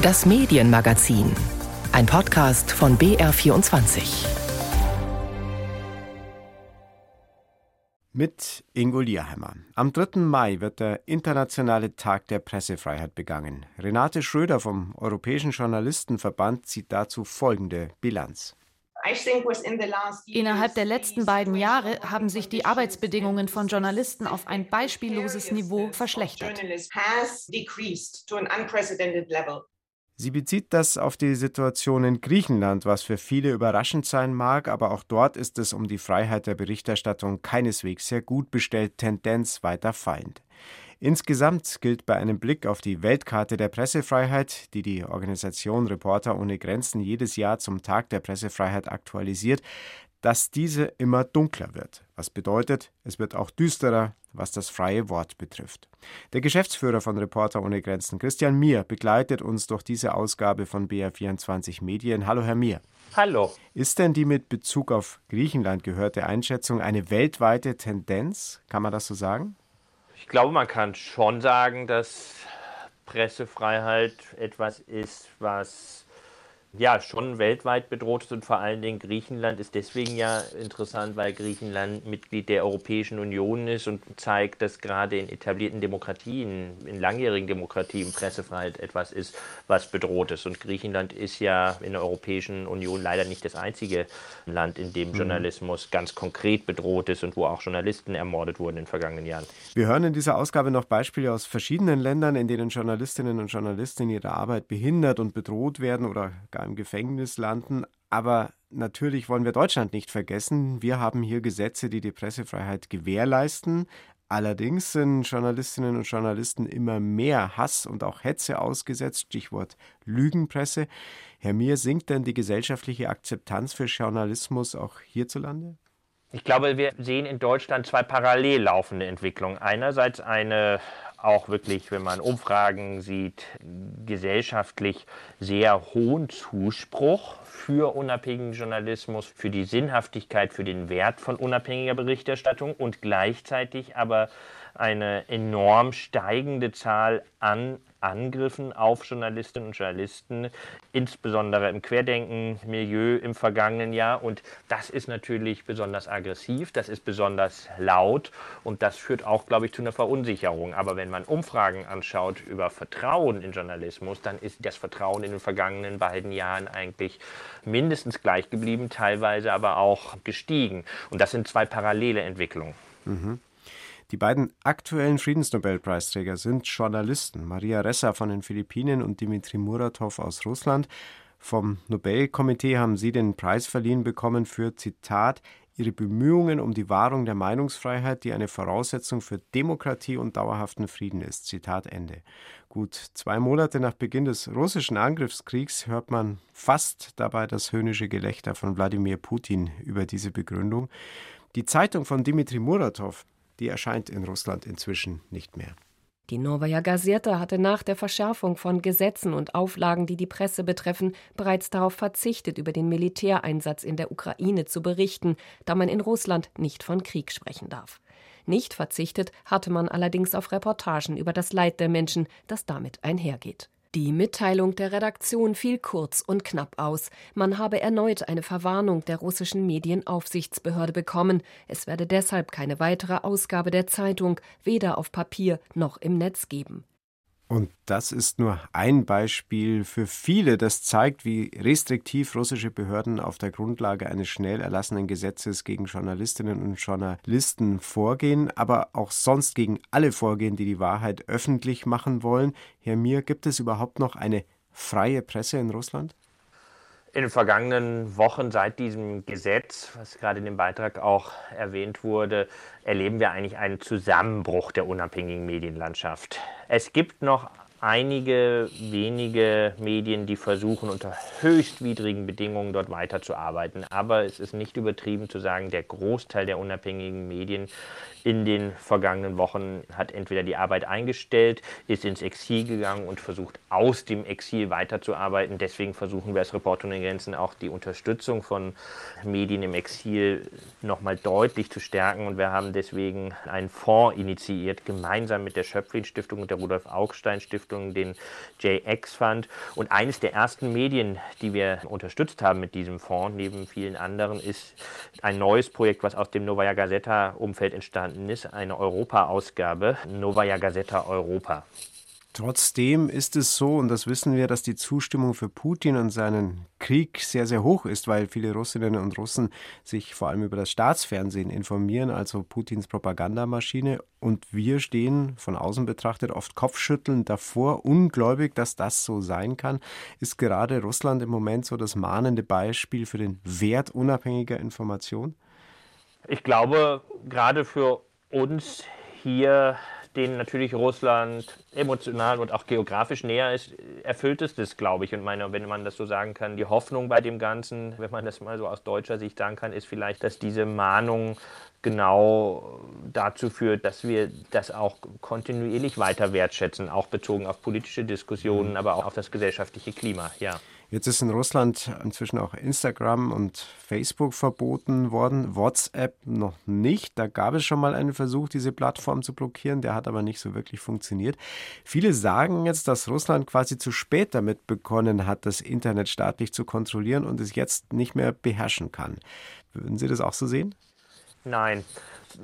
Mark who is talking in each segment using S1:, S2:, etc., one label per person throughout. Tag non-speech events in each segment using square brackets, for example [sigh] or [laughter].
S1: Das Medienmagazin. Ein Podcast von BR24.
S2: Mit Ingo Lierheimer. Am 3. Mai wird der Internationale Tag der Pressefreiheit begangen. Renate Schröder vom Europäischen Journalistenverband zieht dazu folgende Bilanz.
S3: Innerhalb der letzten beiden Jahre haben sich die Arbeitsbedingungen von Journalisten auf ein beispielloses Niveau verschlechtert.
S2: Sie bezieht das auf die Situation in Griechenland, was für viele überraschend sein mag, aber auch dort ist es um die Freiheit der Berichterstattung keineswegs sehr gut bestellt, Tendenz weiter fallend. Insgesamt gilt bei einem Blick auf die Weltkarte der Pressefreiheit, die die Organisation Reporter ohne Grenzen jedes Jahr zum Tag der Pressefreiheit aktualisiert, dass diese immer dunkler wird. Was bedeutet, es wird auch düsterer, was das freie Wort betrifft. Der Geschäftsführer von Reporter ohne Grenzen, Christian Mier, begleitet uns durch diese Ausgabe von BR24 Medien. Hallo, Herr Mier.
S4: Hallo.
S2: Ist denn die mit Bezug auf Griechenland gehörte Einschätzung eine weltweite Tendenz? Kann man das so sagen?
S4: Ich glaube, man kann schon sagen, dass Pressefreiheit etwas ist, was ja schon weltweit bedroht ist und vor allen Dingen Griechenland ist deswegen ja interessant, weil Griechenland Mitglied der Europäischen Union ist und zeigt, dass gerade in etablierten Demokratien, in langjährigen Demokratien Pressefreiheit etwas ist, was bedroht ist. Und Griechenland ist ja in der Europäischen Union leider nicht das einzige Land, in dem mhm. Journalismus ganz konkret bedroht ist und wo auch Journalisten ermordet wurden in den vergangenen Jahren.
S2: Wir hören in dieser Ausgabe noch Beispiele aus verschiedenen Ländern, in denen Journalistinnen und Journalisten in ihrer Arbeit behindert und bedroht werden oder gar im Gefängnis landen. Aber natürlich wollen wir Deutschland nicht vergessen. Wir haben hier Gesetze, die die Pressefreiheit gewährleisten. Allerdings sind Journalistinnen und Journalisten immer mehr Hass und auch Hetze ausgesetzt, Stichwort Lügenpresse. Herr Mir, sinkt denn die gesellschaftliche Akzeptanz für Journalismus auch hierzulande?
S4: Ich glaube, wir sehen in Deutschland zwei parallel laufende Entwicklungen. Einerseits eine auch wirklich, wenn man Umfragen sieht, gesellschaftlich sehr hohen Zuspruch für unabhängigen Journalismus, für die Sinnhaftigkeit, für den Wert von unabhängiger Berichterstattung und gleichzeitig aber eine enorm steigende Zahl an Angriffen auf Journalistinnen und Journalisten, insbesondere im Querdenken-Milieu im vergangenen Jahr. Und das ist natürlich besonders aggressiv, das ist besonders laut und das führt auch, glaube ich, zu einer Verunsicherung. Aber wenn man Umfragen anschaut über Vertrauen in Journalismus, dann ist das Vertrauen in den vergangenen beiden Jahren eigentlich mindestens gleich geblieben, teilweise aber auch gestiegen. Und das sind zwei parallele Entwicklungen.
S2: Mhm. Die beiden aktuellen Friedensnobelpreisträger sind Journalisten, Maria Ressa von den Philippinen und Dmitri Muratov aus Russland. Vom Nobelkomitee haben sie den Preis verliehen bekommen für, Zitat, ihre Bemühungen um die Wahrung der Meinungsfreiheit, die eine Voraussetzung für Demokratie und dauerhaften Frieden ist. Zitat Ende. Gut zwei Monate nach Beginn des russischen Angriffskriegs hört man fast dabei das höhnische Gelächter von Wladimir Putin über diese Begründung. Die Zeitung von Dmitri Muratov die erscheint in Russland inzwischen nicht mehr.
S5: Die Novaya Gazeta hatte nach der Verschärfung von Gesetzen und Auflagen, die die Presse betreffen, bereits darauf verzichtet, über den Militäreinsatz in der Ukraine zu berichten, da man in Russland nicht von Krieg sprechen darf. Nicht verzichtet hatte man allerdings auf Reportagen über das Leid der Menschen, das damit einhergeht. Die Mitteilung der Redaktion fiel kurz und knapp aus. Man habe erneut eine Verwarnung der russischen Medienaufsichtsbehörde bekommen. Es werde deshalb keine weitere Ausgabe der Zeitung weder auf Papier noch im Netz geben.
S2: Und das ist nur ein Beispiel für viele, das zeigt, wie restriktiv russische Behörden auf der Grundlage eines schnell erlassenen Gesetzes gegen Journalistinnen und Journalisten vorgehen, aber auch sonst gegen alle vorgehen, die die Wahrheit öffentlich machen wollen. Herr Mir, gibt es überhaupt noch eine freie Presse in Russland?
S4: In den vergangenen Wochen seit diesem Gesetz, was gerade in dem Beitrag auch erwähnt wurde, erleben wir eigentlich einen Zusammenbruch der unabhängigen Medienlandschaft. Es gibt noch einige wenige Medien, die versuchen, unter höchst widrigen Bedingungen dort weiterzuarbeiten. Aber es ist nicht übertrieben zu sagen, der Großteil der unabhängigen Medien in den vergangenen Wochen, hat entweder die Arbeit eingestellt, ist ins Exil gegangen und versucht aus dem Exil weiterzuarbeiten. Deswegen versuchen wir als Reporter ohne Grenzen auch die Unterstützung von Medien im Exil nochmal deutlich zu stärken. Und wir haben deswegen einen Fonds initiiert, gemeinsam mit der Schöpflin Stiftung und der Rudolf Augstein Stiftung, den JX Fund. Und eines der ersten Medien, die wir unterstützt haben mit diesem Fonds, neben vielen anderen, ist ein neues Projekt, was aus dem Novaya Gazeta-Umfeld entstanden ist, eine Europa-Ausgabe, Novaya Gazeta Europa.
S2: Trotzdem ist es so, und das wissen wir, dass die Zustimmung für Putin und seinen Krieg sehr, sehr hoch ist, weil viele Russinnen und Russen sich vor allem über das Staatsfernsehen informieren, also Putins Propagandamaschine. Und wir stehen von außen betrachtet oft kopfschüttelnd davor, ungläubig, dass das so sein kann. Ist gerade Russland im Moment so das mahnende Beispiel für den Wert unabhängiger Information?
S4: Ich glaube, gerade für uns hier denen natürlich Russland emotional und auch geografisch näher ist, erfüllt es das, glaube ich. Und meine, wenn man das so sagen kann, die Hoffnung bei dem Ganzen, wenn man das mal so aus deutscher Sicht sagen kann, ist vielleicht, dass diese Mahnung genau dazu führt, dass wir das auch kontinuierlich weiter wertschätzen, auch bezogen auf politische Diskussionen, mhm. aber auch auf das gesellschaftliche Klima. Ja.
S2: Jetzt ist in Russland inzwischen auch Instagram und Facebook verboten worden, WhatsApp noch nicht. Da gab es schon mal einen Versuch, diese Plattform zu blockieren, der hat aber nicht so wirklich funktioniert. Viele sagen jetzt, dass Russland quasi zu spät damit begonnen hat, das Internet staatlich zu kontrollieren und es jetzt nicht mehr beherrschen kann. Würden Sie das auch so sehen?
S4: Nein.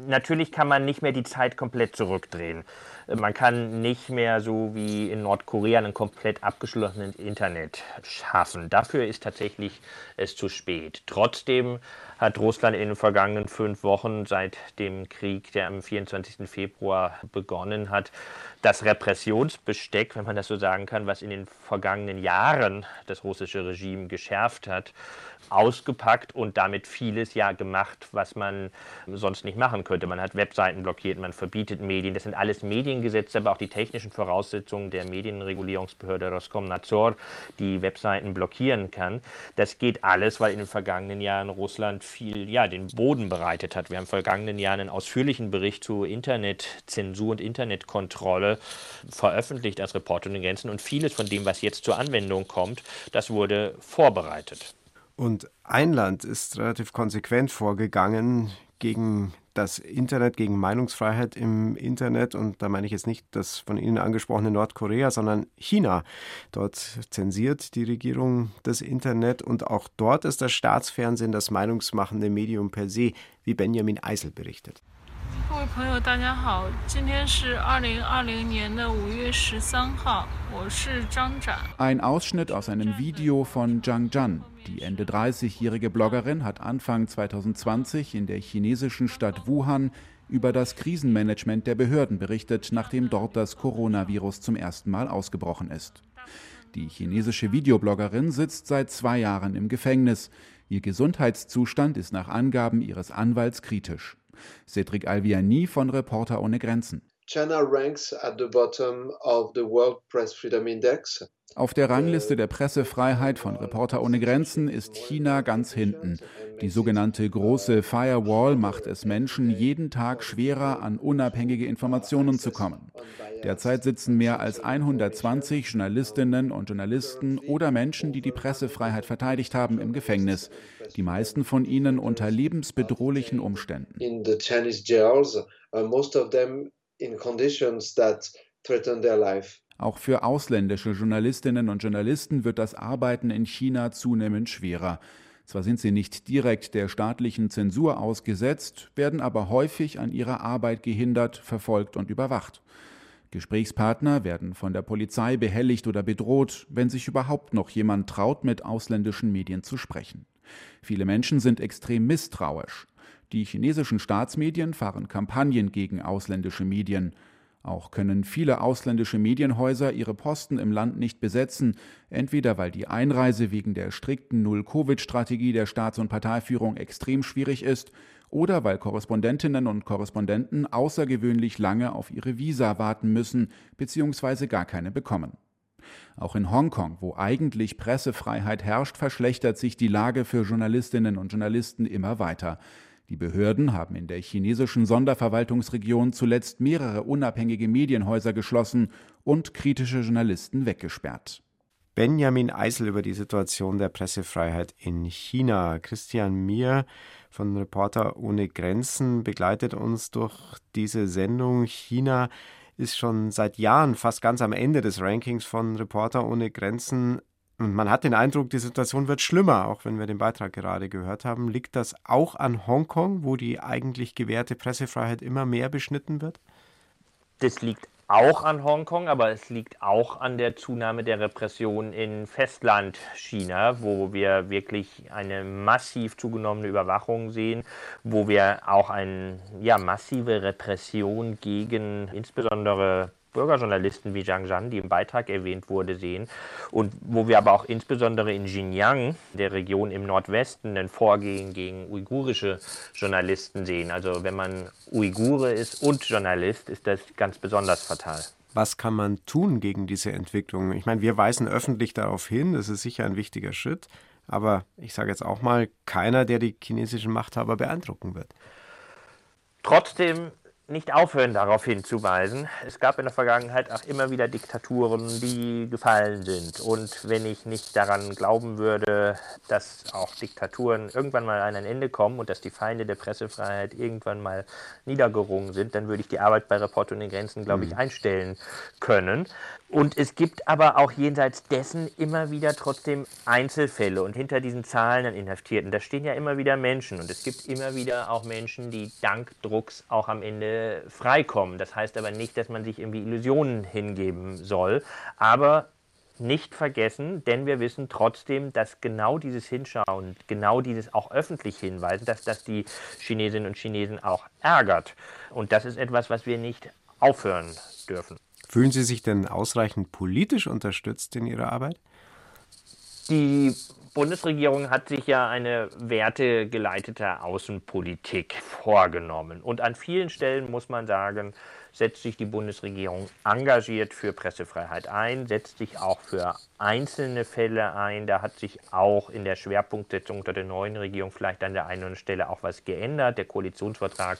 S4: Natürlich kann man nicht mehr die Zeit komplett zurückdrehen. Man kann nicht mehr so wie in Nordkorea ein komplett abgeschlossenes Internet schaffen. Dafür ist tatsächlich es zu spät. Trotzdem hat Russland in den vergangenen fünf Wochen seit dem Krieg, der am 24. Februar begonnen hat, das Repressionsbesteck, wenn man das so sagen kann, was in den vergangenen Jahren das russische Regime geschärft hat, ausgepackt und damit vieles ja gemacht, was man sonst nicht machen könnte. Man hat Webseiten blockiert, man verbietet Medien. Das sind alles Mediengesetze, aber auch die technischen Voraussetzungen der Medienregulierungsbehörde Roskomnadzor, die Webseiten blockieren kann. Das geht alles, weil in den vergangenen Jahren Russland viel, ja, den Boden bereitet hat. Wir haben den vergangenen Jahren einen ausführlichen Bericht zu Internetzensur und Internetkontrolle veröffentlicht als Reporter in Grenzen und vieles von dem, was jetzt zur Anwendung kommt, das wurde vorbereitet.
S2: Und ein Land ist relativ konsequent vorgegangen gegen das Internet, gegen Meinungsfreiheit im Internet. Und da meine ich jetzt nicht das von Ihnen angesprochene Nordkorea, sondern China. Dort zensiert die Regierung das Internet und auch dort ist das Staatsfernsehen das meinungsmachende Medium per se, wie Benjamin Eisel berichtet. 各位朋友，大家好！今天是二零二零年的五月十三号，我是张展。Ein Ausschnitt aus einem Video von Zhang Zhan. die Ende 30-jährige Bloggerin hat Anfang 2020 in der chinesischen Stadt Wuhan über das Krisenmanagement der Behörden berichtet, nachdem dort das Coronavirus zum ersten Mal ausgebrochen ist. Die chinesische Videobloggerin sitzt seit zwei Jahren im Gefängnis. Ihr Gesundheitszustand ist nach Angaben ihres Anwalts kritisch. Cedric Alviani von Reporter ohne Grenzen. China ranks at the bottom of the World Press Freedom Index. Auf der Rangliste der Pressefreiheit von Reporter ohne Grenzen ist China ganz hinten. Die sogenannte große Firewall macht es Menschen jeden Tag schwerer, an unabhängige Informationen zu kommen. Derzeit sitzen mehr als 120 Journalistinnen und Journalisten oder Menschen, die die Pressefreiheit verteidigt haben, im Gefängnis. Die meisten von ihnen unter lebensbedrohlichen Umständen. In the Chinese jails, uh, most of them in conditions that threaten their life. Auch für ausländische Journalistinnen und Journalisten wird das Arbeiten in China zunehmend schwerer. Zwar sind sie nicht direkt der staatlichen Zensur ausgesetzt, werden aber häufig an ihrer Arbeit gehindert, verfolgt und überwacht. Gesprächspartner werden von der Polizei behelligt oder bedroht, wenn sich überhaupt noch jemand traut, mit ausländischen Medien zu sprechen. Viele Menschen sind extrem misstrauisch. Die chinesischen Staatsmedien fahren Kampagnen gegen ausländische Medien. Auch können viele ausländische Medienhäuser ihre Posten im Land nicht besetzen, entweder weil die Einreise wegen der strikten Null-Covid-Strategie der Staats- und Parteiführung extrem schwierig ist oder weil Korrespondentinnen und Korrespondenten außergewöhnlich lange auf ihre Visa warten müssen bzw. gar keine bekommen. Auch in Hongkong, wo eigentlich Pressefreiheit herrscht, verschlechtert sich die Lage für Journalistinnen und Journalisten immer weiter.
S6: Die Behörden haben in der chinesischen Sonderverwaltungsregion zuletzt mehrere unabhängige Medienhäuser geschlossen und kritische Journalisten weggesperrt.
S2: Benjamin Eisel über die Situation der Pressefreiheit in China. Christian Mier von Reporter ohne Grenzen begleitet uns durch diese Sendung. China ist schon seit Jahren fast ganz am Ende des Rankings von Reporter ohne Grenzen. Und man hat den Eindruck, die Situation wird schlimmer, auch wenn wir den Beitrag gerade gehört haben. Liegt das auch an Hongkong, wo die eigentlich gewährte Pressefreiheit immer mehr beschnitten wird?
S4: Das liegt auch an Hongkong, aber es liegt auch an der Zunahme der Repression in Festland-China, wo wir wirklich eine massiv zugenommene Überwachung sehen, wo wir auch eine ja, massive Repression gegen insbesondere Bürgerjournalisten wie Zhang Zhan, die im Beitrag erwähnt wurde, sehen. Und wo wir aber auch insbesondere in Xinjiang, der Region im Nordwesten, ein Vorgehen gegen uigurische Journalisten sehen. Also wenn man Uigure ist und Journalist, ist das ganz besonders fatal.
S2: Was kann man tun gegen diese Entwicklung? Ich meine, wir weisen öffentlich darauf hin, das ist sicher ein wichtiger Schritt. Aber ich sage jetzt auch mal, keiner, der die chinesischen Machthaber beeindrucken wird.
S4: Trotzdem nicht aufhören, darauf hinzuweisen. Es gab in der Vergangenheit auch immer wieder Diktaturen, die gefallen sind. Und wenn ich nicht daran glauben würde, dass auch Diktaturen irgendwann mal an ein Ende kommen und dass die Feinde der Pressefreiheit irgendwann mal niedergerungen sind, dann würde ich die Arbeit bei Report ohne Grenzen, glaube ich, mhm. einstellen können. Und es gibt aber auch jenseits dessen immer wieder trotzdem Einzelfälle. Und hinter diesen Zahlen an Inhaftierten, da stehen ja immer wieder Menschen. Und es gibt immer wieder auch Menschen, die dank Drucks auch am Ende freikommen. Das heißt aber nicht, dass man sich irgendwie Illusionen hingeben soll. Aber nicht vergessen, denn wir wissen trotzdem, dass genau dieses Hinschauen, genau dieses auch öffentlich hinweisen, dass das die Chinesinnen und Chinesen auch ärgert. Und das ist etwas, was wir nicht aufhören dürfen.
S2: Fühlen Sie sich denn ausreichend politisch unterstützt in Ihrer Arbeit?
S4: Die Bundesregierung hat sich ja eine wertegeleitete Außenpolitik vorgenommen. Und an vielen Stellen muss man sagen, setzt sich die Bundesregierung engagiert für Pressefreiheit ein, setzt sich auch für einzelne Fälle ein. Da hat sich auch in der Schwerpunktsetzung unter der neuen Regierung vielleicht an der einen oder anderen Stelle auch was geändert. Der Koalitionsvertrag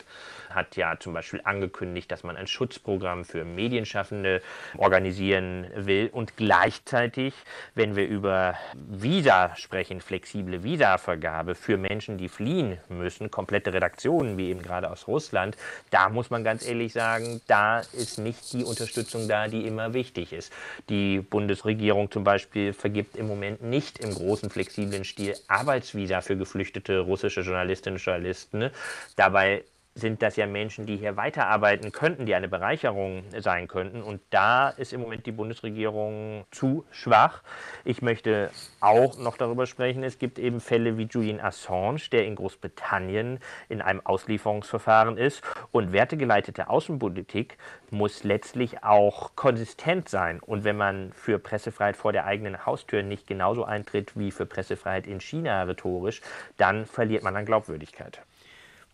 S4: hat ja zum Beispiel angekündigt, dass man ein Schutzprogramm für Medienschaffende organisieren will. Und gleichzeitig, wenn wir über Visa sprechen, flexible Visavergabe für Menschen, die fliehen müssen, komplette Redaktionen, wie eben gerade aus Russland, da muss man ganz ehrlich sagen, da ist nicht die Unterstützung da, die immer wichtig ist. Die Bundesregierung zum Beispiel vergibt im Moment nicht im großen flexiblen Stil Arbeitsvisa für geflüchtete russische Journalistinnen und Journalisten. Dabei sind das ja Menschen, die hier weiterarbeiten könnten, die eine Bereicherung sein könnten. Und da ist im Moment die Bundesregierung zu schwach. Ich möchte auch noch darüber sprechen, es gibt eben Fälle wie Julian Assange, der in Großbritannien in einem Auslieferungsverfahren ist. Und wertegeleitete Außenpolitik muss letztlich auch konsistent sein. Und wenn man für Pressefreiheit vor der eigenen Haustür nicht genauso eintritt wie für Pressefreiheit in China rhetorisch, dann verliert man an Glaubwürdigkeit.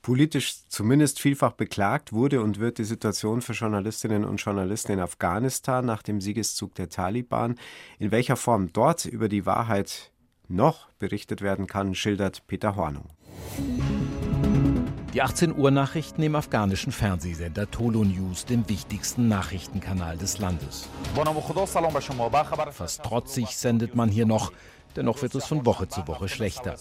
S2: Politisch zumindest vielfach beklagt wurde und wird die Situation für Journalistinnen und Journalisten in Afghanistan nach dem Siegeszug der Taliban. In welcher Form dort über die Wahrheit noch berichtet werden kann, schildert Peter Hornung.
S7: Die 18 Uhr Nachrichten im afghanischen Fernsehsender Tolo News, dem wichtigsten Nachrichtenkanal des Landes. Fast trotzig sendet man hier noch Dennoch wird es von Woche zu Woche schlechter.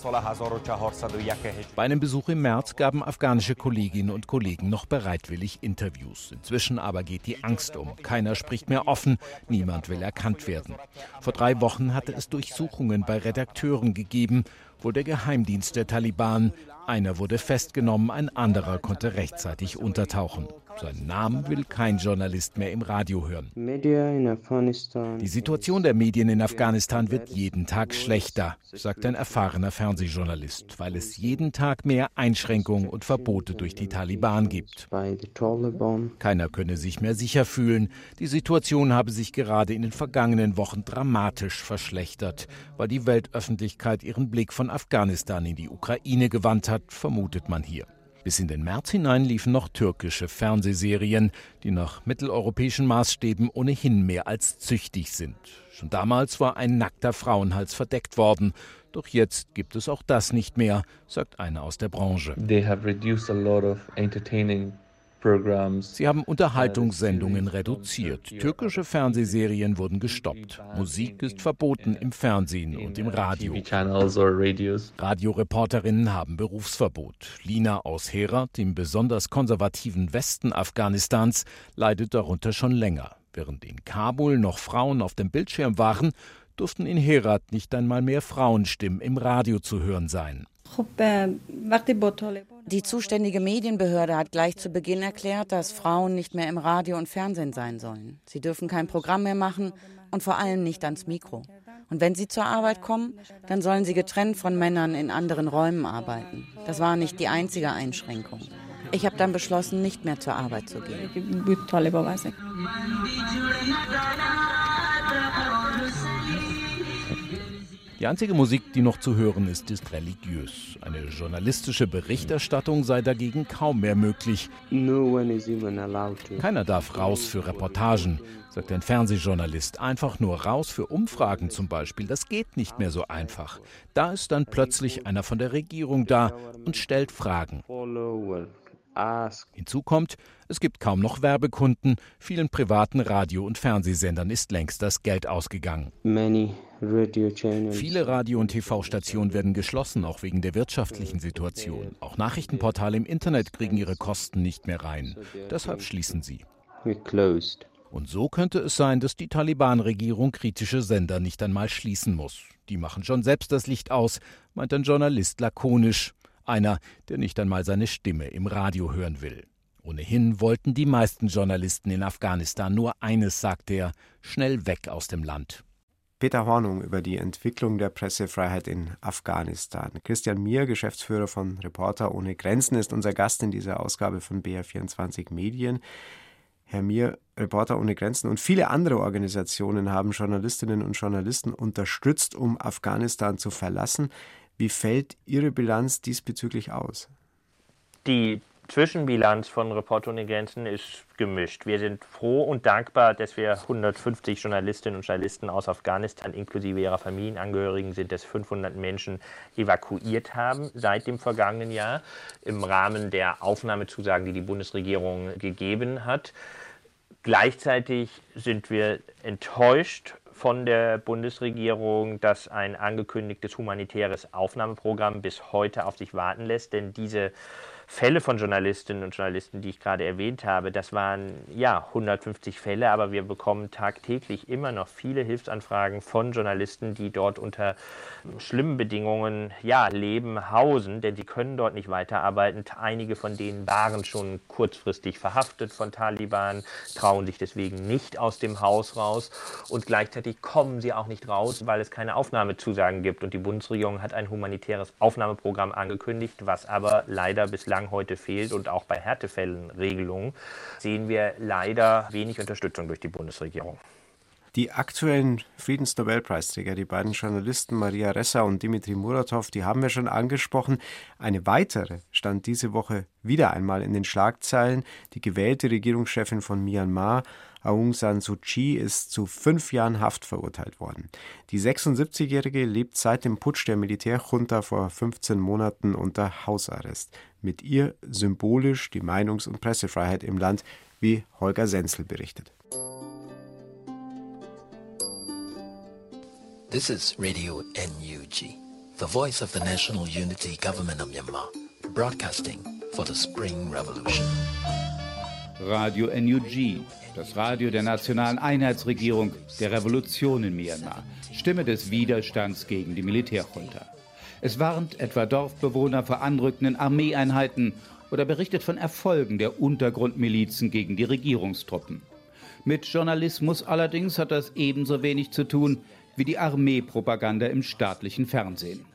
S7: Bei einem Besuch im März gaben afghanische Kolleginnen und Kollegen noch bereitwillig Interviews. Inzwischen aber geht die Angst um. Keiner spricht mehr offen, niemand will erkannt werden. Vor drei Wochen hatte es Durchsuchungen bei Redakteuren gegeben, wohl der Geheimdienst der Taliban. Einer wurde festgenommen, ein anderer konnte rechtzeitig untertauchen. Seinen Namen will kein Journalist mehr im Radio hören. Die Situation der Medien in Afghanistan wird jeden Tag schlechter, sagt ein erfahrener Fernsehjournalist, weil es jeden Tag mehr Einschränkungen und Verbote durch die Taliban gibt. Keiner könne sich mehr sicher fühlen. Die Situation habe sich gerade in den vergangenen Wochen dramatisch verschlechtert, weil die Weltöffentlichkeit ihren Blick von Afghanistan in die Ukraine gewandt hat, vermutet man hier. Bis in den März hinein liefen noch türkische Fernsehserien, die nach mitteleuropäischen Maßstäben ohnehin mehr als züchtig sind. Schon damals war ein nackter Frauenhals verdeckt worden. Doch jetzt gibt es auch das nicht mehr, sagt einer aus der Branche.
S8: They have reduced a lot of entertaining
S7: Sie haben Unterhaltungssendungen reduziert. Türkische Fernsehserien wurden gestoppt. Musik ist verboten im Fernsehen und im Radio. Radioreporterinnen haben Berufsverbot. Lina aus Herat, dem besonders konservativen Westen Afghanistans, leidet darunter schon länger. Während in Kabul noch Frauen auf dem Bildschirm waren, durften in Herat nicht einmal mehr Frauenstimmen im Radio zu hören sein.
S9: Die zuständige Medienbehörde hat gleich zu Beginn erklärt, dass Frauen nicht mehr im Radio und Fernsehen sein sollen. Sie dürfen kein Programm mehr machen und vor allem nicht ans Mikro. Und wenn sie zur Arbeit kommen, dann sollen sie getrennt von Männern in anderen Räumen arbeiten. Das war nicht die einzige Einschränkung. Ich habe dann beschlossen, nicht mehr zur Arbeit zu gehen.
S7: Die einzige Musik, die noch zu hören ist, ist religiös. Eine journalistische Berichterstattung sei dagegen kaum mehr möglich. Keiner darf raus für Reportagen, sagt ein Fernsehjournalist. Einfach nur raus für Umfragen zum Beispiel. Das geht nicht mehr so einfach. Da ist dann plötzlich einer von der Regierung da und stellt Fragen. Hinzu kommt, es gibt kaum noch Werbekunden. Vielen privaten Radio- und Fernsehsendern ist längst das Geld ausgegangen. Viele Radio- und TV-Stationen werden geschlossen, auch wegen der wirtschaftlichen Situation. Auch Nachrichtenportale im Internet kriegen ihre Kosten nicht mehr rein. Deshalb schließen sie. Und so könnte es sein, dass die Taliban-Regierung kritische Sender nicht einmal schließen muss. Die machen schon selbst das Licht aus, meint ein Journalist lakonisch. Einer, der nicht einmal seine Stimme im Radio hören will. Ohnehin wollten die meisten Journalisten in Afghanistan nur eines, sagte er, schnell weg aus dem Land.
S2: Peter Hornung über die Entwicklung der Pressefreiheit in Afghanistan. Christian Mier, Geschäftsführer von Reporter ohne Grenzen, ist unser Gast in dieser Ausgabe von BR24 Medien. Herr Mier, Reporter ohne Grenzen und viele andere Organisationen haben Journalistinnen und Journalisten unterstützt, um Afghanistan zu verlassen. Wie fällt Ihre Bilanz diesbezüglich aus?
S4: Die Zwischenbilanz von Reporter ohne Grenzen ist gemischt. Wir sind froh und dankbar, dass wir 150 Journalistinnen und Journalisten aus Afghanistan inklusive ihrer Familienangehörigen sind es 500 Menschen evakuiert haben seit dem vergangenen Jahr im Rahmen der Aufnahmezusagen, die die Bundesregierung gegeben hat. Gleichzeitig sind wir enttäuscht von der Bundesregierung, dass ein angekündigtes humanitäres Aufnahmeprogramm bis heute auf sich warten lässt, denn diese Fälle von Journalistinnen und Journalisten, die ich gerade erwähnt habe, das waren ja 150 Fälle, aber wir bekommen tagtäglich immer noch viele Hilfsanfragen von Journalisten, die dort unter schlimmen Bedingungen ja, leben, hausen, denn sie können dort nicht weiterarbeiten. Einige von denen waren schon kurzfristig verhaftet von Taliban, trauen sich deswegen nicht aus dem Haus raus und gleichzeitig kommen sie auch nicht raus, weil es keine Aufnahmezusagen gibt. Und die Bundesregierung hat ein humanitäres Aufnahmeprogramm angekündigt, was aber leider bislang bislang heute fehlt und auch bei Härtefällen Regelungen, sehen wir leider wenig Unterstützung durch die Bundesregierung.
S2: Die aktuellen Friedensnobelpreisträger, die beiden Journalisten Maria Ressa und Dimitri Muratov, die haben wir schon angesprochen. Eine weitere stand diese Woche wieder einmal in den Schlagzeilen. Die gewählte Regierungschefin von Myanmar, Aung San Suu Kyi ist zu fünf Jahren Haft verurteilt worden. Die 76-Jährige lebt seit dem Putsch der Militärjunta vor 15 Monaten unter Hausarrest. Mit ihr symbolisch die Meinungs- und Pressefreiheit im Land, wie Holger Senzel berichtet.
S10: This is Radio NUG, the voice of the National Unity Government of Myanmar, broadcasting for the Spring Revolution.
S11: Radio NUG, das Radio der nationalen Einheitsregierung der Revolution in Myanmar, Stimme des Widerstands gegen die Militärjunta. Es warnt etwa Dorfbewohner vor anrückenden Armeeeinheiten oder berichtet von Erfolgen der Untergrundmilizen gegen die Regierungstruppen. Mit Journalismus allerdings hat das ebenso wenig zu tun wie die Armeepropaganda im staatlichen Fernsehen.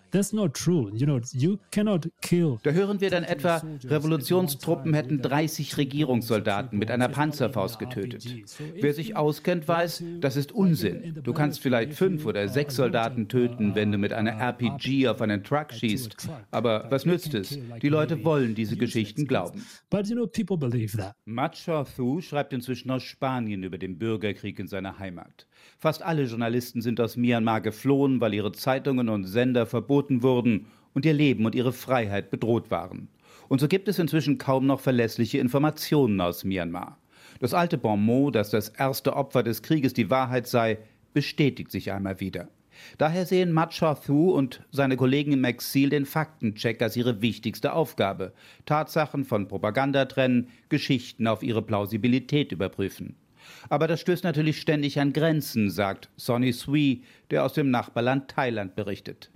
S11: Da hören wir dann etwa, Revolutionstruppen hätten 30 Regierungssoldaten mit einer Panzerfaust getötet. Wer sich auskennt, weiß, das ist Unsinn. Du kannst vielleicht fünf oder sechs Soldaten töten, wenn du mit einer RPG auf einen Truck schießt. Aber was nützt es? Die Leute wollen diese Geschichten glauben. Macha Thu schreibt inzwischen aus Spanien über den Bürgerkrieg in seiner Heimat. Fast alle Journalisten sind aus Myanmar geflohen, weil ihre Zeitungen und Sender verboten wurden und ihr Leben und ihre Freiheit bedroht waren. Und so gibt es inzwischen kaum noch verlässliche Informationen aus Myanmar. Das alte Bonmot, dass das erste Opfer des Krieges die Wahrheit sei, bestätigt sich einmal wieder. Daher sehen Matcha Thu und seine Kollegen im Exil den Faktencheck als ihre wichtigste Aufgabe. Tatsachen von Propaganda trennen, Geschichten auf ihre Plausibilität überprüfen. Aber das stößt natürlich ständig an Grenzen, sagt Sonny Sui, der aus dem Nachbarland Thailand berichtet.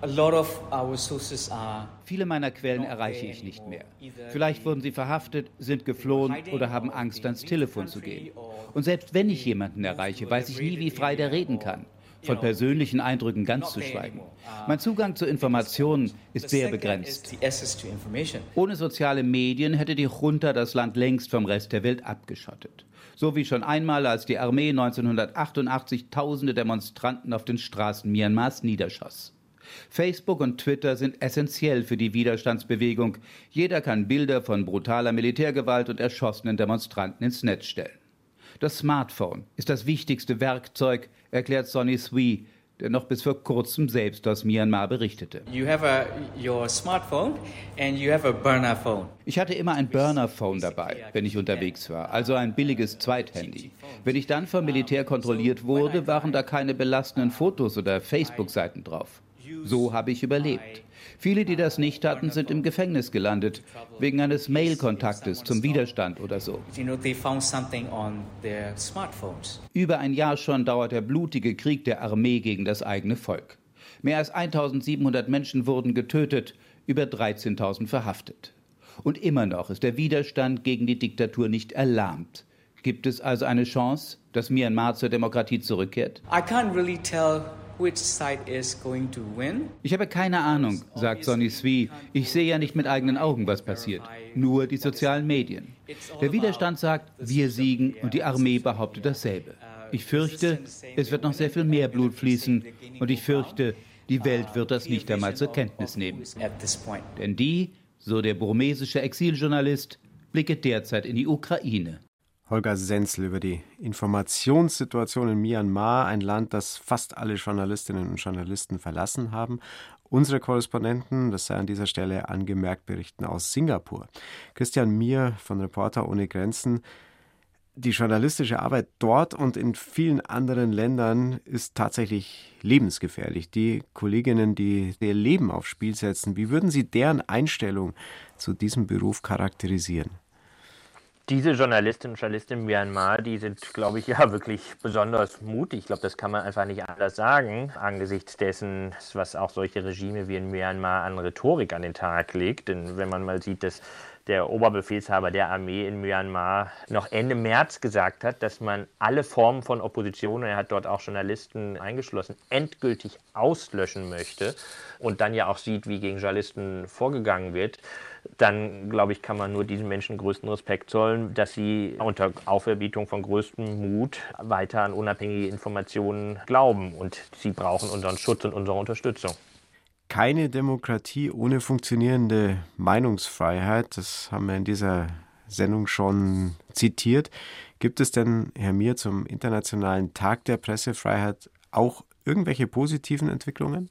S11: Viele meiner Quellen erreiche ich nicht mehr. Vielleicht wurden sie verhaftet, sind geflohen oder haben Angst, ans Telefon zu gehen. Und selbst wenn ich jemanden erreiche, weiß ich nie, wie frei der reden kann von persönlichen Eindrücken ganz zu schweigen. Mein Zugang zu Informationen ist sehr begrenzt. Ohne soziale Medien hätte die Junta das Land längst vom Rest der Welt abgeschottet. So wie schon einmal, als die Armee 1988 tausende Demonstranten auf den Straßen Myanmars niederschoss. Facebook und Twitter sind essentiell für die Widerstandsbewegung. Jeder kann Bilder von brutaler Militärgewalt und erschossenen Demonstranten ins Netz stellen. Das Smartphone ist das wichtigste Werkzeug, erklärt Sonny Sui, der noch bis vor kurzem selbst aus Myanmar berichtete. A, ich hatte immer ein Burner-Phone dabei, wenn ich unterwegs war, also ein billiges Zweithandy. Wenn ich dann vom Militär kontrolliert wurde, waren da keine belastenden Fotos oder Facebook-Seiten drauf. So habe ich überlebt. Viele, die das nicht hatten, sind im Gefängnis gelandet, wegen eines Mail-Kontaktes zum Widerstand oder so. Über ein Jahr schon dauert der blutige Krieg der Armee gegen das eigene Volk. Mehr als 1700 Menschen wurden getötet, über 13.000 verhaftet. Und immer noch ist der Widerstand gegen die Diktatur nicht erlahmt. Gibt es also eine Chance, dass Myanmar zur Demokratie zurückkehrt? I can't really tell ich habe keine Ahnung, sagt Sonny Swi. Ich sehe ja nicht mit eigenen Augen, was passiert. Nur die sozialen Medien. Der Widerstand sagt, wir siegen und die Armee behauptet dasselbe. Ich fürchte, es wird noch sehr viel mehr Blut fließen und ich fürchte, die Welt wird das nicht einmal zur Kenntnis nehmen. Denn die, so der burmesische Exiljournalist, blicke derzeit in die Ukraine.
S2: Holger Senzel über die Informationssituation in Myanmar, ein Land, das fast alle Journalistinnen und Journalisten verlassen haben. Unsere Korrespondenten, das sei an dieser Stelle angemerkt, berichten aus Singapur. Christian Mier von Reporter ohne Grenzen. Die journalistische Arbeit dort und in vielen anderen Ländern ist tatsächlich lebensgefährlich. Die Kolleginnen, die ihr Leben aufs Spiel setzen, wie würden Sie deren Einstellung zu diesem Beruf charakterisieren?
S4: Diese Journalistinnen und Journalisten in Myanmar, die sind, glaube ich, [laughs] ja wirklich besonders mutig. Ich glaube, das kann man einfach nicht anders sagen, angesichts dessen, was auch solche Regime wie in Myanmar an Rhetorik an den Tag legt. Denn wenn man mal sieht, dass der Oberbefehlshaber der Armee in Myanmar noch Ende März gesagt hat, dass man alle Formen von Opposition, und er hat dort auch Journalisten eingeschlossen, endgültig auslöschen möchte und dann ja auch sieht, wie gegen Journalisten vorgegangen wird, dann glaube ich, kann man nur diesen Menschen größten Respekt zollen, dass sie unter Auferbietung von größtem Mut weiter an unabhängige Informationen glauben. Und sie brauchen unseren Schutz und unsere Unterstützung.
S2: Keine Demokratie ohne funktionierende Meinungsfreiheit, das haben wir in dieser Sendung schon zitiert. Gibt es denn, Herr Mir, zum Internationalen Tag der Pressefreiheit auch irgendwelche positiven Entwicklungen?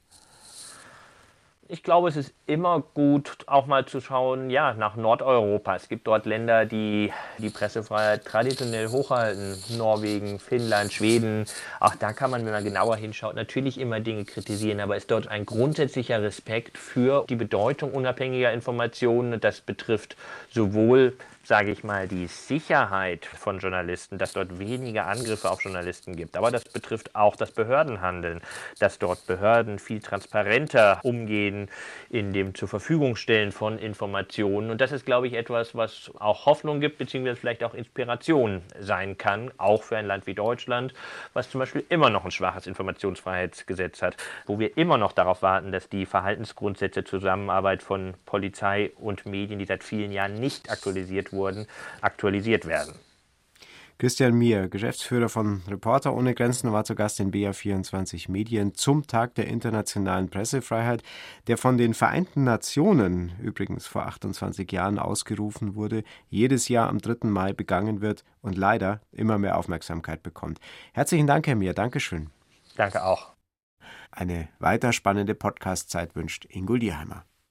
S4: Ich glaube, es ist immer gut, auch mal zu schauen, ja, nach Nordeuropa. Es gibt dort Länder, die die Pressefreiheit traditionell hochhalten. Norwegen, Finnland, Schweden. Auch da kann man, wenn man genauer hinschaut, natürlich immer Dinge kritisieren. Aber ist dort ein grundsätzlicher Respekt für die Bedeutung unabhängiger Informationen. Das betrifft sowohl sage ich mal, die Sicherheit von Journalisten, dass dort weniger Angriffe auf Journalisten gibt. Aber das betrifft auch das Behördenhandeln, dass dort Behörden viel transparenter umgehen in dem zur Verfügung stellen von Informationen. Und das ist, glaube ich, etwas, was auch Hoffnung gibt, beziehungsweise vielleicht auch Inspiration sein kann, auch für ein Land wie Deutschland, was zum Beispiel immer noch ein schwaches Informationsfreiheitsgesetz hat, wo wir immer noch darauf warten, dass die Verhaltensgrundsätze Zusammenarbeit von Polizei und Medien, die seit vielen Jahren nicht aktualisiert wurden, aktualisiert werden.
S2: Christian Mier, Geschäftsführer von Reporter ohne Grenzen, war zu Gast in BA24 Medien zum Tag der internationalen Pressefreiheit, der von den Vereinten Nationen übrigens vor 28 Jahren ausgerufen wurde, jedes Jahr am 3. Mai begangen wird und leider immer mehr Aufmerksamkeit bekommt. Herzlichen Dank, Herr Mier. Dankeschön.
S4: Danke auch.
S2: Eine weiter spannende Podcast-Zeit wünscht Ingo Dierheimer.